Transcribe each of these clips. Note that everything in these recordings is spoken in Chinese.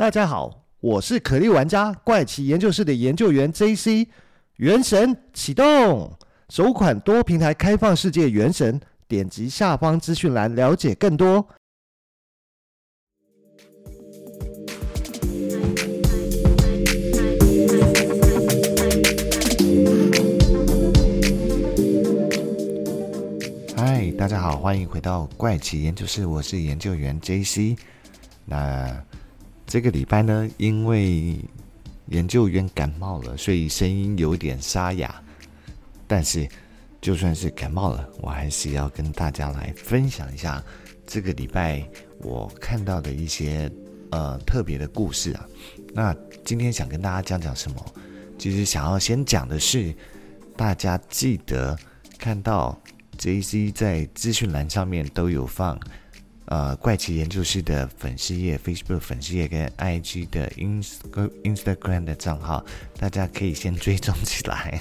大家好，我是可莉玩家怪奇研究室的研究员 JC。原神启动，首款多平台开放世界原神，点击下方资讯栏了解更多。嗨，大家好，欢迎回到怪奇研究室，我是研究员 JC。那这个礼拜呢，因为研究员感冒了，所以声音有点沙哑。但是，就算是感冒了，我还是要跟大家来分享一下这个礼拜我看到的一些呃特别的故事啊。那今天想跟大家讲讲什么？其实想要先讲的是，大家记得看到 JC 在资讯栏上面都有放。呃，怪奇研究室的粉丝页、Facebook 粉丝页跟 IG 的 Ins Instagram 的账号，大家可以先追踪起来。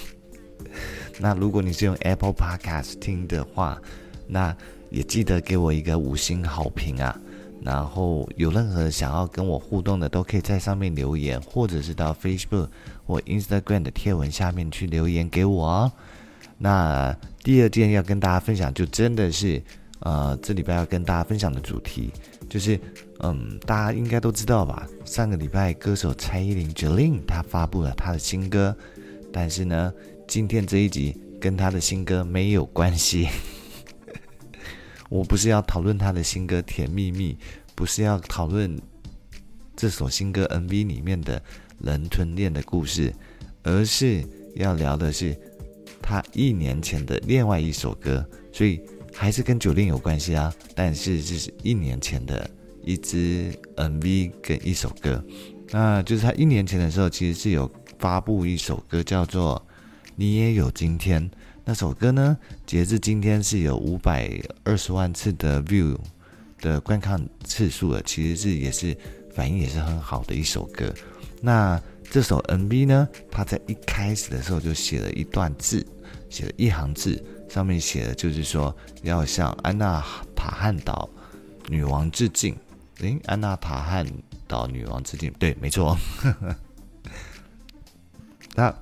那如果你是用 Apple Podcast 听的话，那也记得给我一个五星好评啊。然后有任何想要跟我互动的，都可以在上面留言，或者是到 Facebook 或 Instagram 的贴文下面去留言给我哦。那第二件要跟大家分享，就真的是。呃，这礼拜要跟大家分享的主题就是，嗯，大家应该都知道吧？上个礼拜歌手蔡依林 Jolin 她发布了她的新歌，但是呢，今天这一集跟她的新歌没有关系。我不是要讨论她的新歌《甜蜜蜜》，不是要讨论这首新歌 MV 里面的人吞恋的故事，而是要聊的是她一年前的另外一首歌，所以。还是跟酒店有关系啊，但是这是一年前的一支 MV 跟一首歌，那就是他一年前的时候，其实是有发布一首歌，叫做《你也有今天》。那首歌呢，截至今天是有五百二十万次的 view 的观看次数了，其实是也是反应也是很好的一首歌。那这首 MV 呢，他在一开始的时候就写了一段字，写了一行字。上面写的就是说要向安娜塔汉岛女王致敬。诶，安娜塔汉岛女王致敬，对，没错。那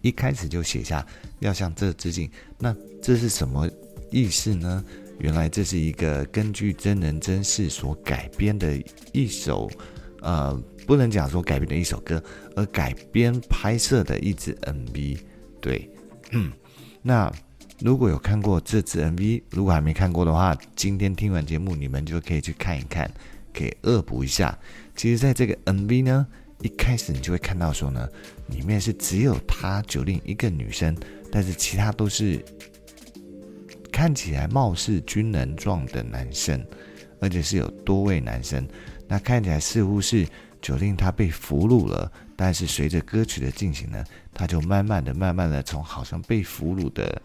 一开始就写下要向这致敬，那这是什么意思呢？原来这是一个根据真人真事所改编的一首，呃，不能讲说改编的一首歌，而改编拍摄的一支 MV。对，嗯，那。如果有看过这支 MV，如果还没看过的话，今天听完节目，你们就可以去看一看，可以恶补一下。其实，在这个 MV 呢，一开始你就会看到说呢，里面是只有他九令一个女生，但是其他都是看起来貌似军人状的男生，而且是有多位男生。那看起来似乎是九令他被俘虏了，但是随着歌曲的进行呢，他就慢慢的、慢慢的从好像被俘虏的。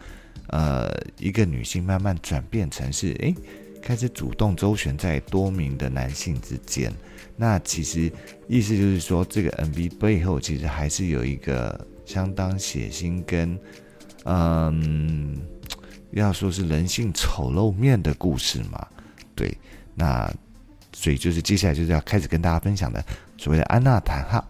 呃，一个女性慢慢转变成是，诶，开始主动周旋在多名的男性之间。那其实意思就是说，这个 MV 背后其实还是有一个相当血腥跟，嗯，要说是人性丑陋面的故事嘛。对，那所以就是接下来就是要开始跟大家分享的所谓的安娜塔哈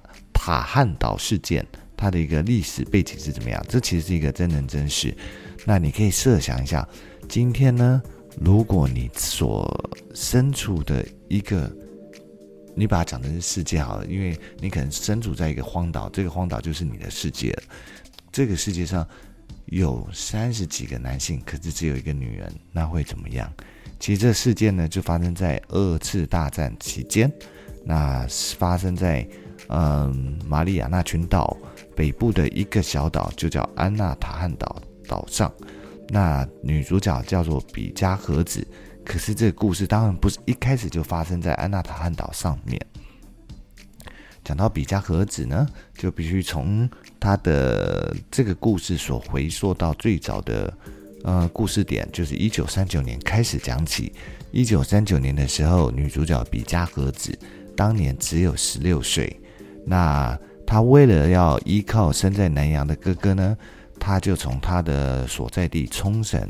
塔汉岛事件，它的一个历史背景是怎么样？这其实是一个真人真事。那你可以设想一下，今天呢，如果你所身处的一个，你把它讲成是世界好了，因为你可能身处在一个荒岛，这个荒岛就是你的世界。这个世界上有三十几个男性，可是只有一个女人，那会怎么样？其实这事件呢，就发生在二次大战期间，那发生在嗯马里亚纳群岛北部的一个小岛，就叫安娜塔汉岛。岛上，那女主角叫做比嘉和子。可是这个故事当然不是一开始就发生在安娜塔汉岛上面。讲到比嘉和子呢，就必须从她的这个故事所回溯到最早的呃故事点，就是一九三九年开始讲起。一九三九年的时候，女主角比嘉和子当年只有十六岁。那他为了要依靠身在南洋的哥哥呢，他就从他的所在地冲绳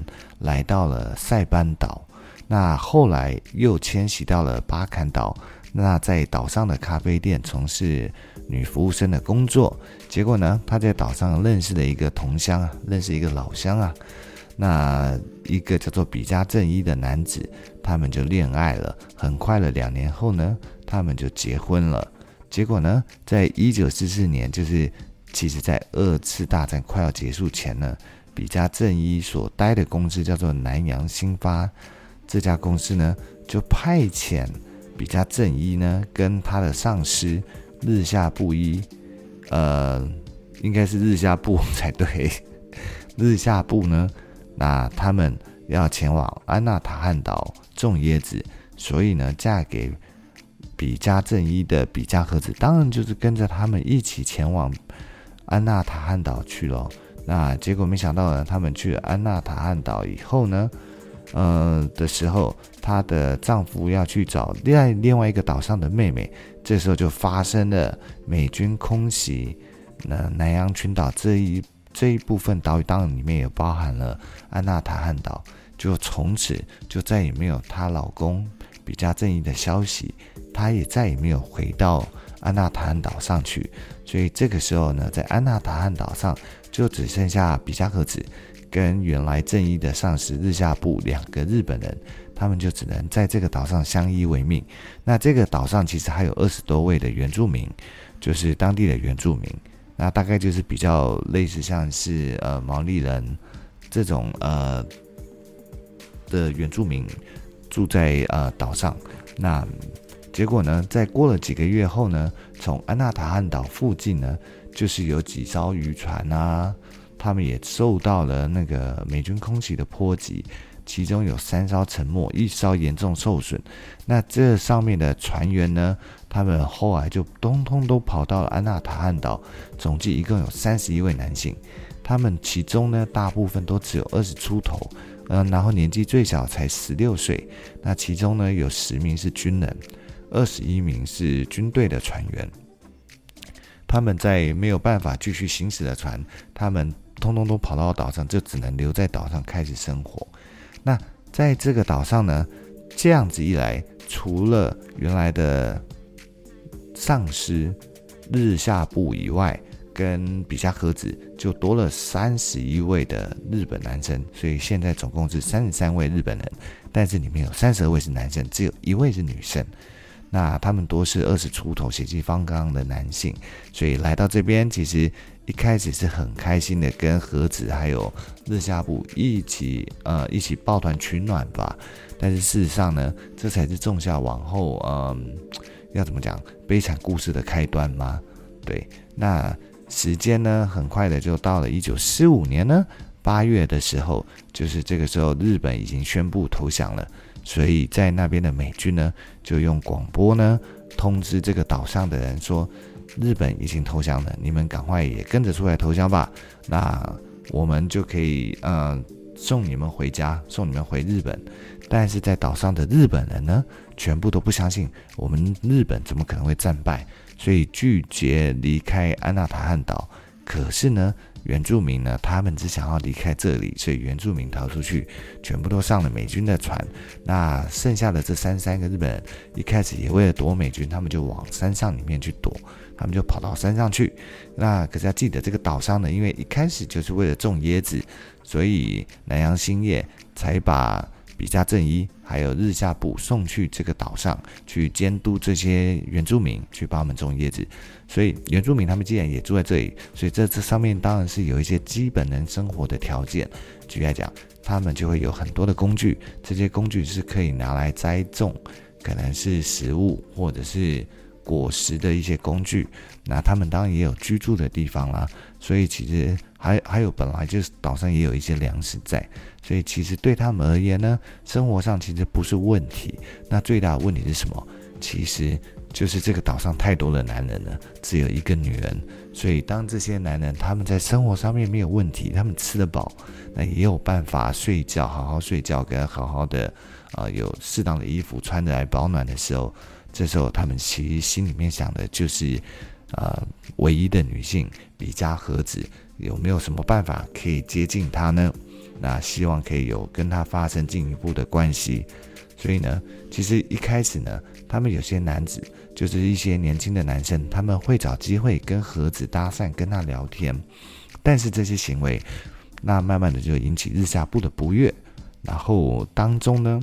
来到了塞班岛，那后来又迁徙到了巴坎岛，那在岛上的咖啡店从事女服务生的工作。结果呢，他在岛上认识了一个同乡啊，认识一个老乡啊。那一个叫做比嘉正一的男子，他们就恋爱了。很快了，两年后呢，他们就结婚了。结果呢，在一九四四年，就是其实在二次大战快要结束前呢，比嘉正一所待的公司叫做南洋兴发，这家公司呢就派遣比嘉正一呢跟他的上司日下部一，呃，应该是日下部才对，日下部呢。那他们要前往安纳塔汉岛种椰子，所以呢，嫁给比嘉正一的比嘉和子，当然就是跟着他们一起前往安纳塔汉岛去了。那结果没想到呢，他们去了安纳塔汉岛以后呢，呃的时候，她的丈夫要去找另外另外一个岛上的妹妹，这时候就发生了美军空袭那南洋群岛这一。这一部分岛屿当然里面也包含了安纳塔汉岛，就从此就再也没有她老公比嘉正一的消息，他也再也没有回到安纳塔汉岛上去。所以这个时候呢，在安纳塔汉岛上就只剩下比加克子跟原来正义的上司日下部两个日本人，他们就只能在这个岛上相依为命。那这个岛上其实还有二十多位的原住民，就是当地的原住民。那大概就是比较类似像是呃毛利人这种呃的原住民住在呃岛上。那结果呢，在过了几个月后呢，从安纳塔汉岛附近呢，就是有几艘渔船啊，他们也受到了那个美军空袭的波及。其中有三艘沉没，一艘严重受损。那这上面的船员呢？他们后来就通通都跑到了安纳塔汉岛，总计一共有三十一位男性。他们其中呢，大部分都只有二十出头，嗯，然后年纪最小才十六岁。那其中呢，有十名是军人，二十一名是军队的船员。他们在没有办法继续行驶的船，他们通通都跑到岛上，就只能留在岛上开始生活。那在这个岛上呢，这样子一来，除了原来的上司日下部以外，跟比嘉和子就多了三十一位的日本男生，所以现在总共是三十三位日本人，但是里面有三十二位是男生，只有一位是女生。那他们都是二十出头、血气方刚的男性，所以来到这边，其实一开始是很开心的，跟和子还有日下部一起呃一起抱团取暖吧。但是事实上呢，这才是种下往后嗯、要怎么讲悲惨故事的开端吗？对，那时间呢，很快的就到了一九四五年呢八月的时候，就是这个时候日本已经宣布投降了。所以在那边的美军呢，就用广播呢通知这个岛上的人说，日本已经投降了，你们赶快也跟着出来投降吧。那我们就可以嗯送你们回家，送你们回日本。但是在岛上的日本人呢，全部都不相信我们日本怎么可能会战败，所以拒绝离开安纳塔汉岛。可是呢，原住民呢，他们只想要离开这里，所以原住民逃出去，全部都上了美军的船。那剩下的这三三个日本人，一开始也为了躲美军，他们就往山上里面去躲，他们就跑到山上去。那可是要记得，这个岛上呢，因为一开始就是为了种椰子，所以南洋兴业才把。比嘉正一还有日下部送去这个岛上去监督这些原住民，去帮他们种叶子。所以原住民他们既然也住在这里，所以这这上面当然是有一些基本能生活的条件。举例来讲，他们就会有很多的工具，这些工具是可以拿来栽种，可能是食物或者是果实的一些工具。那他们当然也有居住的地方啦，所以其实。还还有，本来就是岛上也有一些粮食在，所以其实对他们而言呢，生活上其实不是问题。那最大的问题是什么？其实就是这个岛上太多的男人了，只有一个女人。所以当这些男人他们在生活上面没有问题，他们吃得饱，那也有办法睡觉，好好睡觉，跟好好的啊、呃，有适当的衣服穿着来保暖的时候，这时候他们其实心里面想的就是，呃，唯一的女性比嘉和子。有没有什么办法可以接近他呢？那希望可以有跟他发生进一步的关系。所以呢，其实一开始呢，他们有些男子就是一些年轻的男生，他们会找机会跟盒子搭讪，跟他聊天。但是这些行为，那慢慢的就引起日下部的不悦。然后当中呢，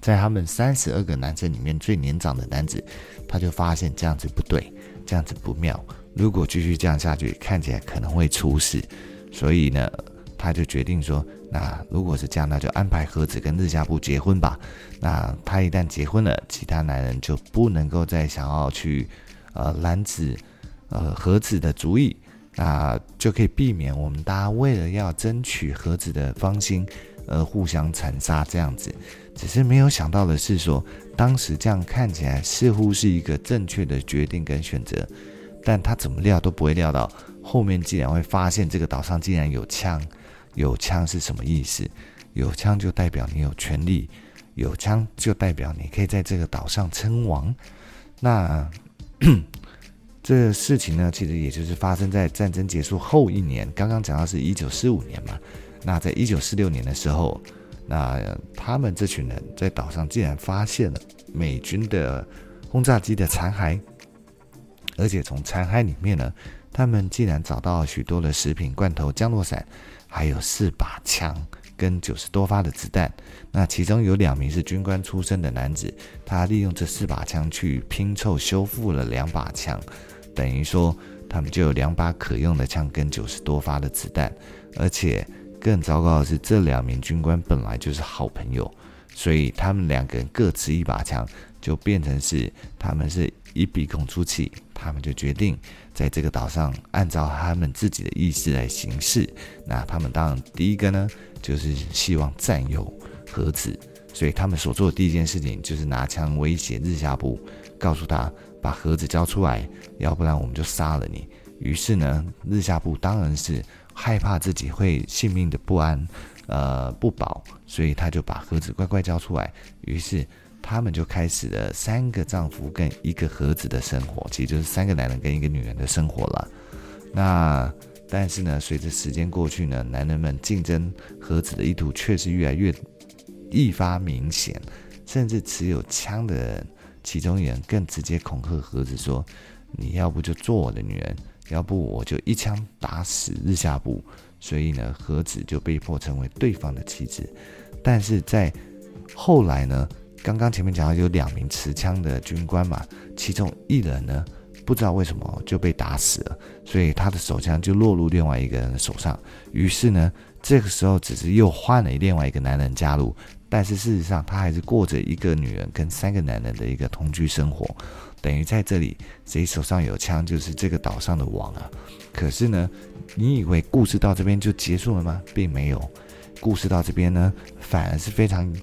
在他们三十二个男生里面最年长的男子，他就发现这样子不对，这样子不妙。如果继续这样下去，看起来可能会出事。所以呢，他就决定说。那如果是这样，那就安排和子跟日下部结婚吧。那他一旦结婚了，其他男人就不能够再想要去，呃拦止，呃和子的主意，那就可以避免我们大家为了要争取和子的芳心而互相残杀这样子。只是没有想到的是说，当时这样看起来似乎是一个正确的决定跟选择，但他怎么料都不会料到，后面竟然会发现这个岛上竟然有枪。有枪是什么意思？有枪就代表你有权力，有枪就代表你可以在这个岛上称王。那这事情呢，其实也就是发生在战争结束后一年。刚刚讲到是一九四五年嘛，那在一九四六年的时候，那他们这群人在岛上竟然发现了美军的轰炸机的残骸，而且从残骸里面呢，他们竟然找到许多的食品、罐头、降落伞。还有四把枪跟九十多发的子弹，那其中有两名是军官出身的男子，他利用这四把枪去拼凑修复了两把枪，等于说他们就有两把可用的枪跟九十多发的子弹，而且更糟糕的是，这两名军官本来就是好朋友，所以他们两个人各持一把枪，就变成是他们是一鼻孔出气，他们就决定。在这个岛上，按照他们自己的意思来行事。那他们当然第一个呢，就是希望占有盒子，所以他们所做的第一件事情就是拿枪威胁日下部，告诉他把盒子交出来，要不然我们就杀了你。于是呢，日下部当然是害怕自己会性命的不安，呃不保，所以他就把盒子乖乖交出来。于是。他们就开始了三个丈夫跟一个盒子的生活，其实就是三个男人跟一个女人的生活了。那但是呢，随着时间过去呢，男人们竞争盒子的意图却是越来越愈发明显，甚至持有枪的人，其中一人更直接恐吓盒子说：“你要不就做我的女人，要不我就一枪打死日下部。”所以呢，盒子就被迫成为对方的妻子。但是在后来呢，刚刚前面讲到有两名持枪的军官嘛，其中一人呢，不知道为什么就被打死了，所以他的手枪就落入另外一个人的手上。于是呢，这个时候只是又换了另外一个男人加入，但是事实上他还是过着一个女人跟三个男人的一个同居生活，等于在这里谁手上有枪就是这个岛上的王啊。可是呢，你以为故事到这边就结束了吗？并没有，故事到这边呢，反而是非常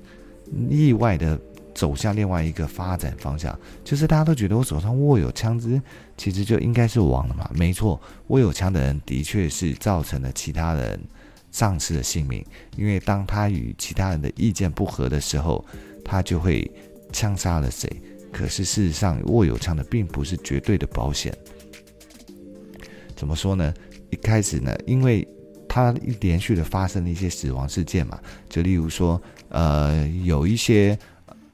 意外的。走向另外一个发展方向，就是大家都觉得我手上握有枪支，其实就应该是王了嘛？没错，握有枪的人的确是造成了其他人丧失了性命，因为当他与其他人的意见不合的时候，他就会枪杀了谁。可是事实上，握有枪的并不是绝对的保险。怎么说呢？一开始呢，因为他连续的发生了一些死亡事件嘛，就例如说，呃，有一些。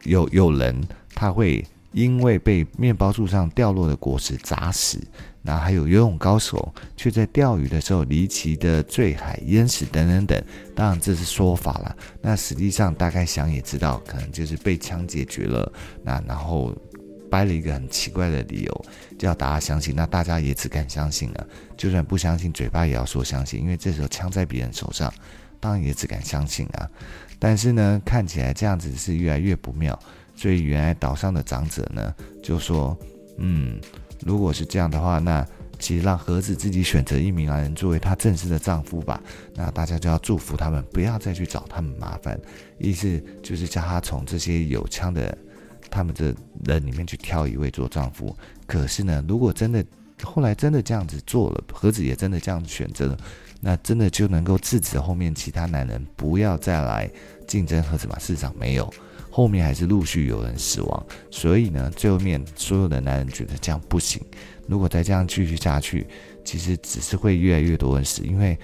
有有人他会因为被面包树上掉落的果实砸死，那还有游泳高手却在钓鱼的时候离奇的坠海淹死等等等。当然这是说法了，那实际上大概想也知道，可能就是被枪解决了。那然后掰了一个很奇怪的理由，叫大家相信。那大家也只敢相信了，就算不相信，嘴巴也要说相信，因为这时候枪在别人手上，当然也只敢相信啊。但是呢，看起来这样子是越来越不妙，所以原来岛上的长者呢就说：“嗯，如果是这样的话，那其实让盒子自己选择一名男人作为她正式的丈夫吧。那大家就要祝福他们，不要再去找他们麻烦。意思就是叫他从这些有枪的他们的人里面去挑一位做丈夫。可是呢，如果真的后来真的这样子做了，盒子也真的这样选择了。”那真的就能够制止后面其他男人不要再来竞争和子吗？市场没有，后面还是陆续有人死亡。所以呢，最后面所有的男人觉得这样不行。如果再这样继续下去，其实只是会越来越多人死。因为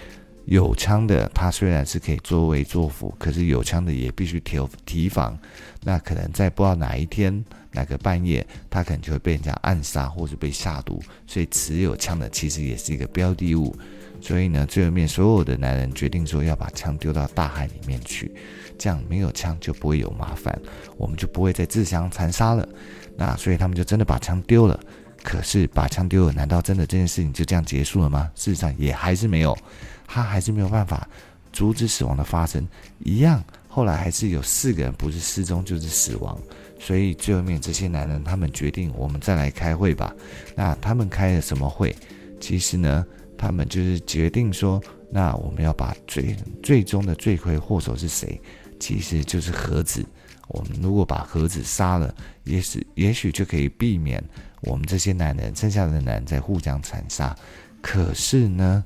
有枪的他虽然是可以作威作福，可是有枪的也必须提提防。那可能在不知道哪一天哪个半夜他可能就会被人家暗杀或者被下毒，所以持有枪的其实也是一个标的物。所以呢，最后面所有的男人决定说要把枪丢到大海里面去，这样没有枪就不会有麻烦，我们就不会再自相残杀了。那所以他们就真的把枪丢了。可是把枪丢了，难道真的这件事情就这样结束了吗？事实上也还是没有，他还是没有办法阻止死亡的发生，一样。后来还是有四个人不是失踪就是死亡，所以最后面这些男人他们决定，我们再来开会吧。那他们开了什么会？其实呢，他们就是决定说，那我们要把最最终的罪魁祸首是谁？其实就是盒子。我们如果把盒子杀了，也许也许就可以避免我们这些男人剩下的男人在互相残杀。可是呢，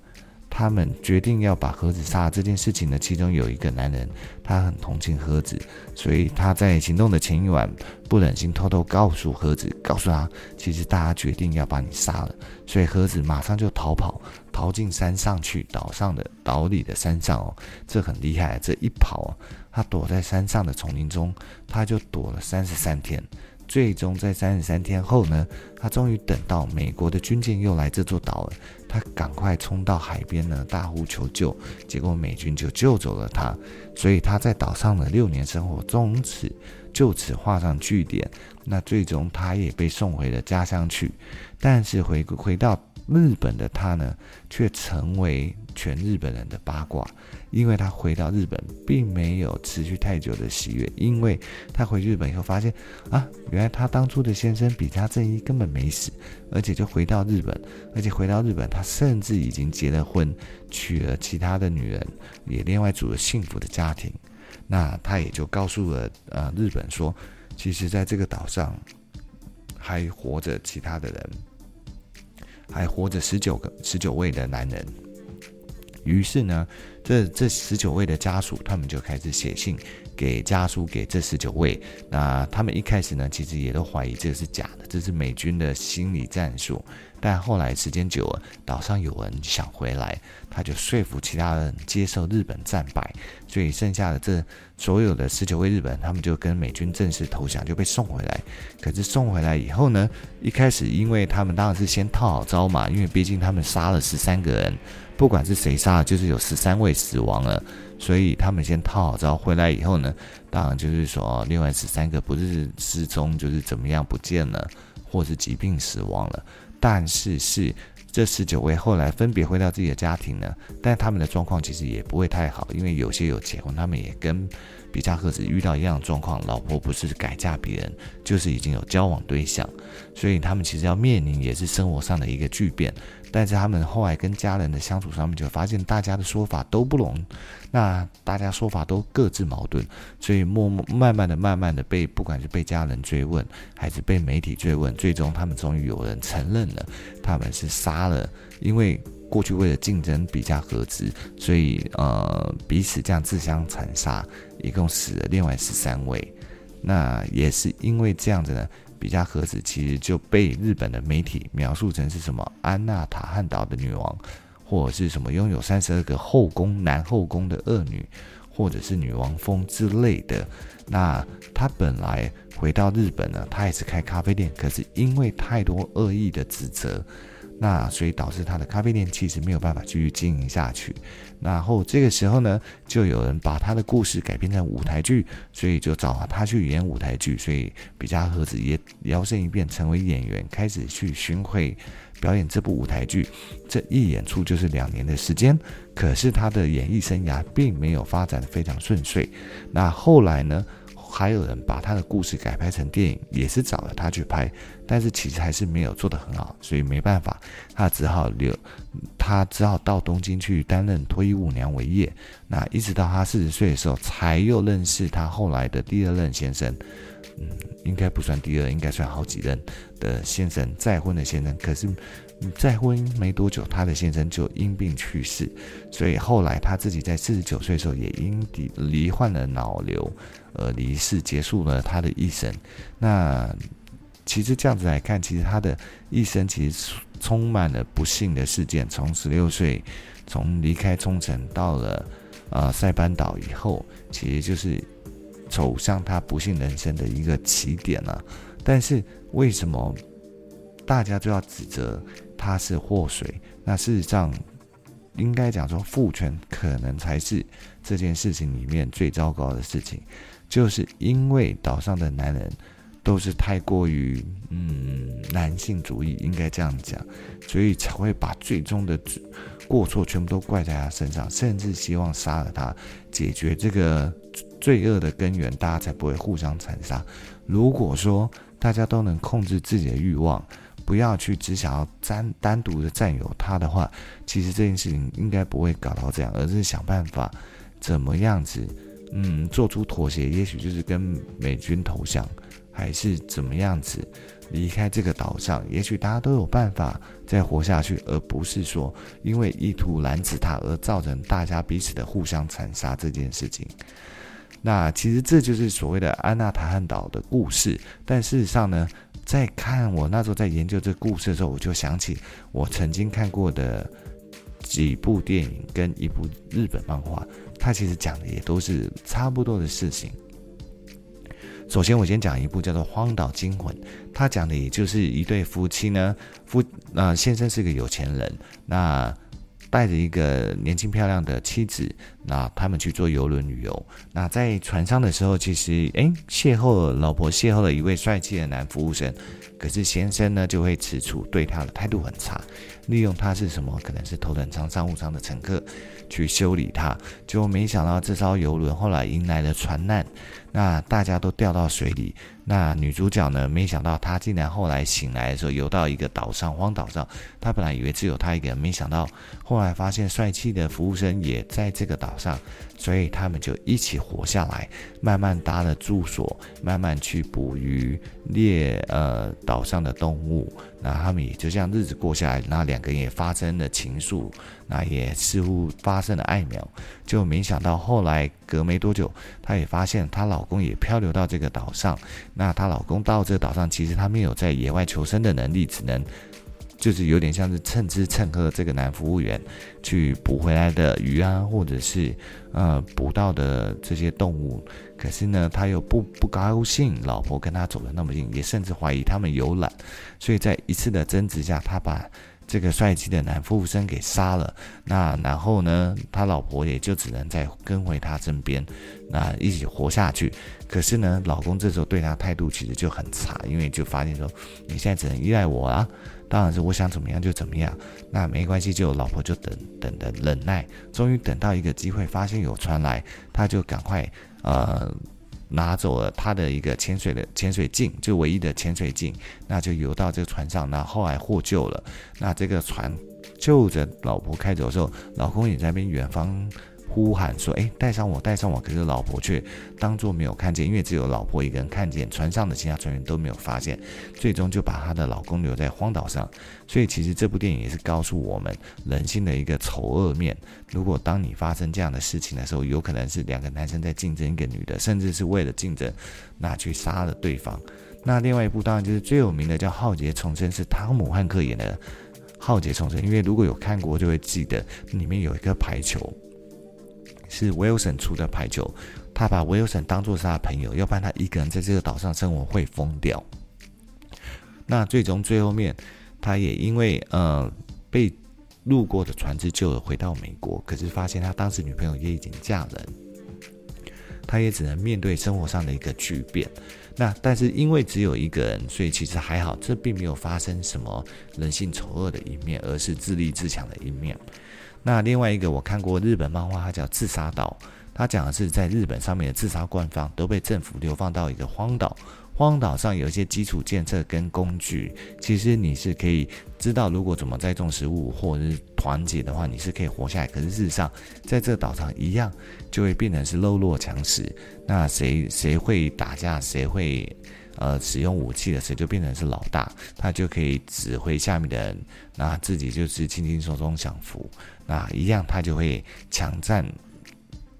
他们决定要把盒子杀这件事情呢，其中有一个男人，他很同情盒子，所以他在行动的前一晚不忍心偷偷告诉盒子，告诉他，其实大家决定要把你杀了。所以盒子马上就逃跑，逃进山上去，岛上的岛里的山上哦，这很厉害，这一跑。他躲在山上的丛林中，他就躲了三十三天。最终在三十三天后呢，他终于等到美国的军舰又来这座岛了。他赶快冲到海边呢，大呼求救。结果美军就救走了他。所以他在岛上的六年生活从此就此画上句点。那最终他也被送回了家乡去。但是回回到日本的他呢，却成为全日本人的八卦。因为他回到日本，并没有持续太久的喜悦，因为他回日本以后发现，啊，原来他当初的先生比嘉正一根本没死，而且就回到日本，而且回到日本，他甚至已经结了婚，娶了其他的女人，也另外组了幸福的家庭。那他也就告诉了呃日本说，其实在这个岛上还活着其他的人，还活着十九个十九位的男人。于是呢，这这十九位的家属，他们就开始写信给家属，给这十九位。那他们一开始呢，其实也都怀疑这个是假的，这是美军的心理战术。但后来时间久了，岛上有人想回来，他就说服其他人接受日本战败，所以剩下的这所有的十九位日本，他们就跟美军正式投降，就被送回来。可是送回来以后呢，一开始因为他们当然是先套好招嘛，因为毕竟他们杀了十三个人。不管是谁杀的，就是有十三位死亡了，所以他们先套好招回来以后呢，当然就是说，另外十三个不是失踪，就是怎么样不见了，或是疾病死亡了。但是是这十九位后来分别回到自己的家庭呢，但他们的状况其实也不会太好，因为有些有结婚，他们也跟比嘉和子遇到一样的状况，老婆不是改嫁别人，就是已经有交往对象，所以他们其实要面临也是生活上的一个巨变。但是他们后来跟家人的相处上面，就发现大家的说法都不容，那大家说法都各自矛盾，所以默默慢慢的、慢慢的被不管是被家人追问，还是被媒体追问，最终他们终于有人承认了，他们是杀了，因为过去为了竞争比嘉和子，所以呃彼此这样自相残杀，一共死了另外十三位，那也是因为这样子呢。比嘉和子其实就被日本的媒体描述成是什么安娜塔汉岛的女王，或者是什么拥有三十二个后宫男后宫的恶女，或者是女王蜂之类的。那她本来回到日本呢，她也是开咖啡店，可是因为太多恶意的指责。那所以导致他的咖啡店其实没有办法继续经营下去。然后这个时候呢，就有人把他的故事改编成舞台剧，所以就找他去演舞台剧。所以比嘉和子也摇身一变成为演员，开始去巡回表演这部舞台剧。这一演出就是两年的时间。可是他的演艺生涯并没有发展得非常顺遂。那后来呢？还有人把他的故事改拍成电影，也是找了他去拍，但是其实还是没有做得很好，所以没办法，他只好留，他只好到东京去担任脱衣舞娘为业。那一直到他四十岁的时候，才又认识他后来的第二任先生，嗯，应该不算第二，应该算好几任的先生，再婚的先生。可是。再婚没多久，他的先生就因病去世，所以后来他自己在四十九岁的时候也因罹罹患了脑瘤而离世，结束了他的一生。那其实这样子来看，其实他的一生其实充满了不幸的事件。从十六岁，从离开冲绳到了呃塞班岛以后，其实就是走向他不幸人生的一个起点了。但是为什么大家就要指责他是祸水？那事实上，应该讲说父权可能才是这件事情里面最糟糕的事情，就是因为岛上的男人都是太过于嗯男性主义，应该这样讲，所以才会把最终的过错全部都怪在他身上，甚至希望杀了他，解决这个罪恶的根源，大家才不会互相残杀。如果说大家都能控制自己的欲望，不要去只想要单单独的占有他的话，其实这件事情应该不会搞到这样，而是想办法怎么样子，嗯，做出妥协，也许就是跟美军投降，还是怎么样子离开这个岛上，也许大家都有办法再活下去，而不是说因为意图拦止他而造成大家彼此的互相残杀这件事情。那其实这就是所谓的安纳塔汉岛的故事，但事实上呢，在看我那时候在研究这故事的时候，我就想起我曾经看过的几部电影跟一部日本漫画，它其实讲的也都是差不多的事情。首先，我先讲一部叫做《荒岛惊魂》，它讲的也就是一对夫妻呢，夫呃先生是个有钱人，那。带着一个年轻漂亮的妻子，那他们去坐游轮旅游。那在船上的时候，其实哎，邂逅老婆，邂逅了一位帅气的男服务生。可是先生呢，就会吃醋，对他的态度很差，利用他是什么？可能是头等舱、商务舱的乘客去修理他。结果没想到这艘游轮后来迎来了船难，那大家都掉到水里。那女主角呢？没想到她竟然后来醒来的时候游到一个岛上，荒岛上。她本来以为只有她一个人，没想到后来发现帅气的服务生也在这个岛上，所以他们就一起活下来，慢慢搭了住所，慢慢去捕鱼猎呃岛上的动物。那他们也就这样日子过下来，那两个人也发生了情愫，那也似乎发生了爱苗。就没想到后来隔没多久，她也发现她老公也漂流到这个岛上。那她老公到这个岛上，其实他没有在野外求生的能力，只能就是有点像是蹭吃蹭喝这个男服务员去捕回来的鱼啊，或者是呃捕到的这些动物。可是呢，他又不不高兴，老婆跟他走得那么近，也甚至怀疑他们有染。所以在一次的争执下，他把这个帅气的男服务生给杀了。那然后呢，他老婆也就只能再跟回他身边，那一起活下去。可是呢，老公这时候对他态度其实就很差，因为就发现说，你现在只能依赖我啊，当然是我想怎么样就怎么样。那没关系，就老婆就等等的忍耐，终于等到一个机会，发现有船来，他就赶快呃拿走了他的一个潜水的潜水镜，就唯一的潜水镜，那就游到这个船上，那后来获救了。那这个船就着老婆开走的时候，老公也在那边远方。呼喊说：“哎，带上我，带上我！”可是老婆却当作没有看见，因为只有老婆一个人看见，船上的其他船员都没有发现。最终就把她的老公留在荒岛上。所以，其实这部电影也是告诉我们人性的一个丑恶面。如果当你发生这样的事情的时候，有可能是两个男生在竞争一个女的，甚至是为了竞争，那去杀了对方。那另外一部当然就是最有名的，叫《浩劫重生》，是汤姆汉克演的《浩劫重生》。因为如果有看过，就会记得里面有一个排球。是威尔森出的排球，他把威尔森当做是他的朋友，要不然他一个人在这个岛上生活会疯掉。那最终最后面，他也因为呃被路过的船只救了，回到美国，可是发现他当时女朋友也已经嫁人，他也只能面对生活上的一个巨变。那但是因为只有一个人，所以其实还好，这并没有发生什么人性丑恶的一面，而是自立自强的一面。那另外一个我看过日本漫画，它叫《自杀岛》，它讲的是在日本上面的自杀惯犯都被政府流放到一个荒岛，荒岛上有一些基础建设跟工具，其实你是可以知道，如果怎么栽种食物或者是团结的话，你是可以活下来。可是事实上，在这岛上一样就会变成是弱肉强食，那谁谁会打架，谁会。呃，使用武器的时候就变成是老大，他就可以指挥下面的人，那自己就是轻轻松松享福，那一样他就会抢占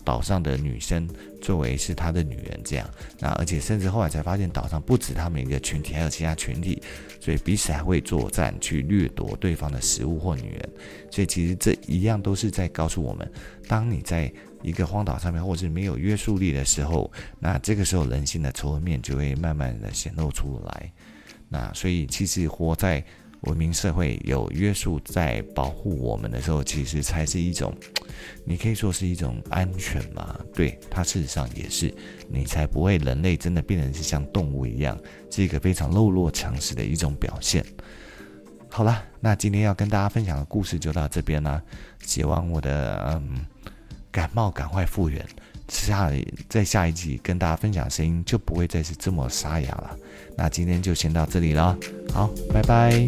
岛上的女生作为是他的女人这样。那而且甚至后来才发现，岛上不止他们一个群体，还有其他群体，所以彼此还会作战去掠夺对方的食物或女人。所以其实这一样都是在告诉我们，当你在一个荒岛上面，或是没有约束力的时候，那这个时候人性的丑恶面就会慢慢的显露出来。那所以其实活在文明社会有约束在保护我们的时候，其实才是一种，你可以说是一种安全嘛？对，它事实上也是，你才不会人类真的变成是像动物一样，是一个非常弱肉强食的一种表现。好了，那今天要跟大家分享的故事就到这边了，希望我的嗯。感冒赶快复原，下在下一集跟大家分享，声音就不会再是这么沙哑了。那今天就先到这里了，好，拜拜。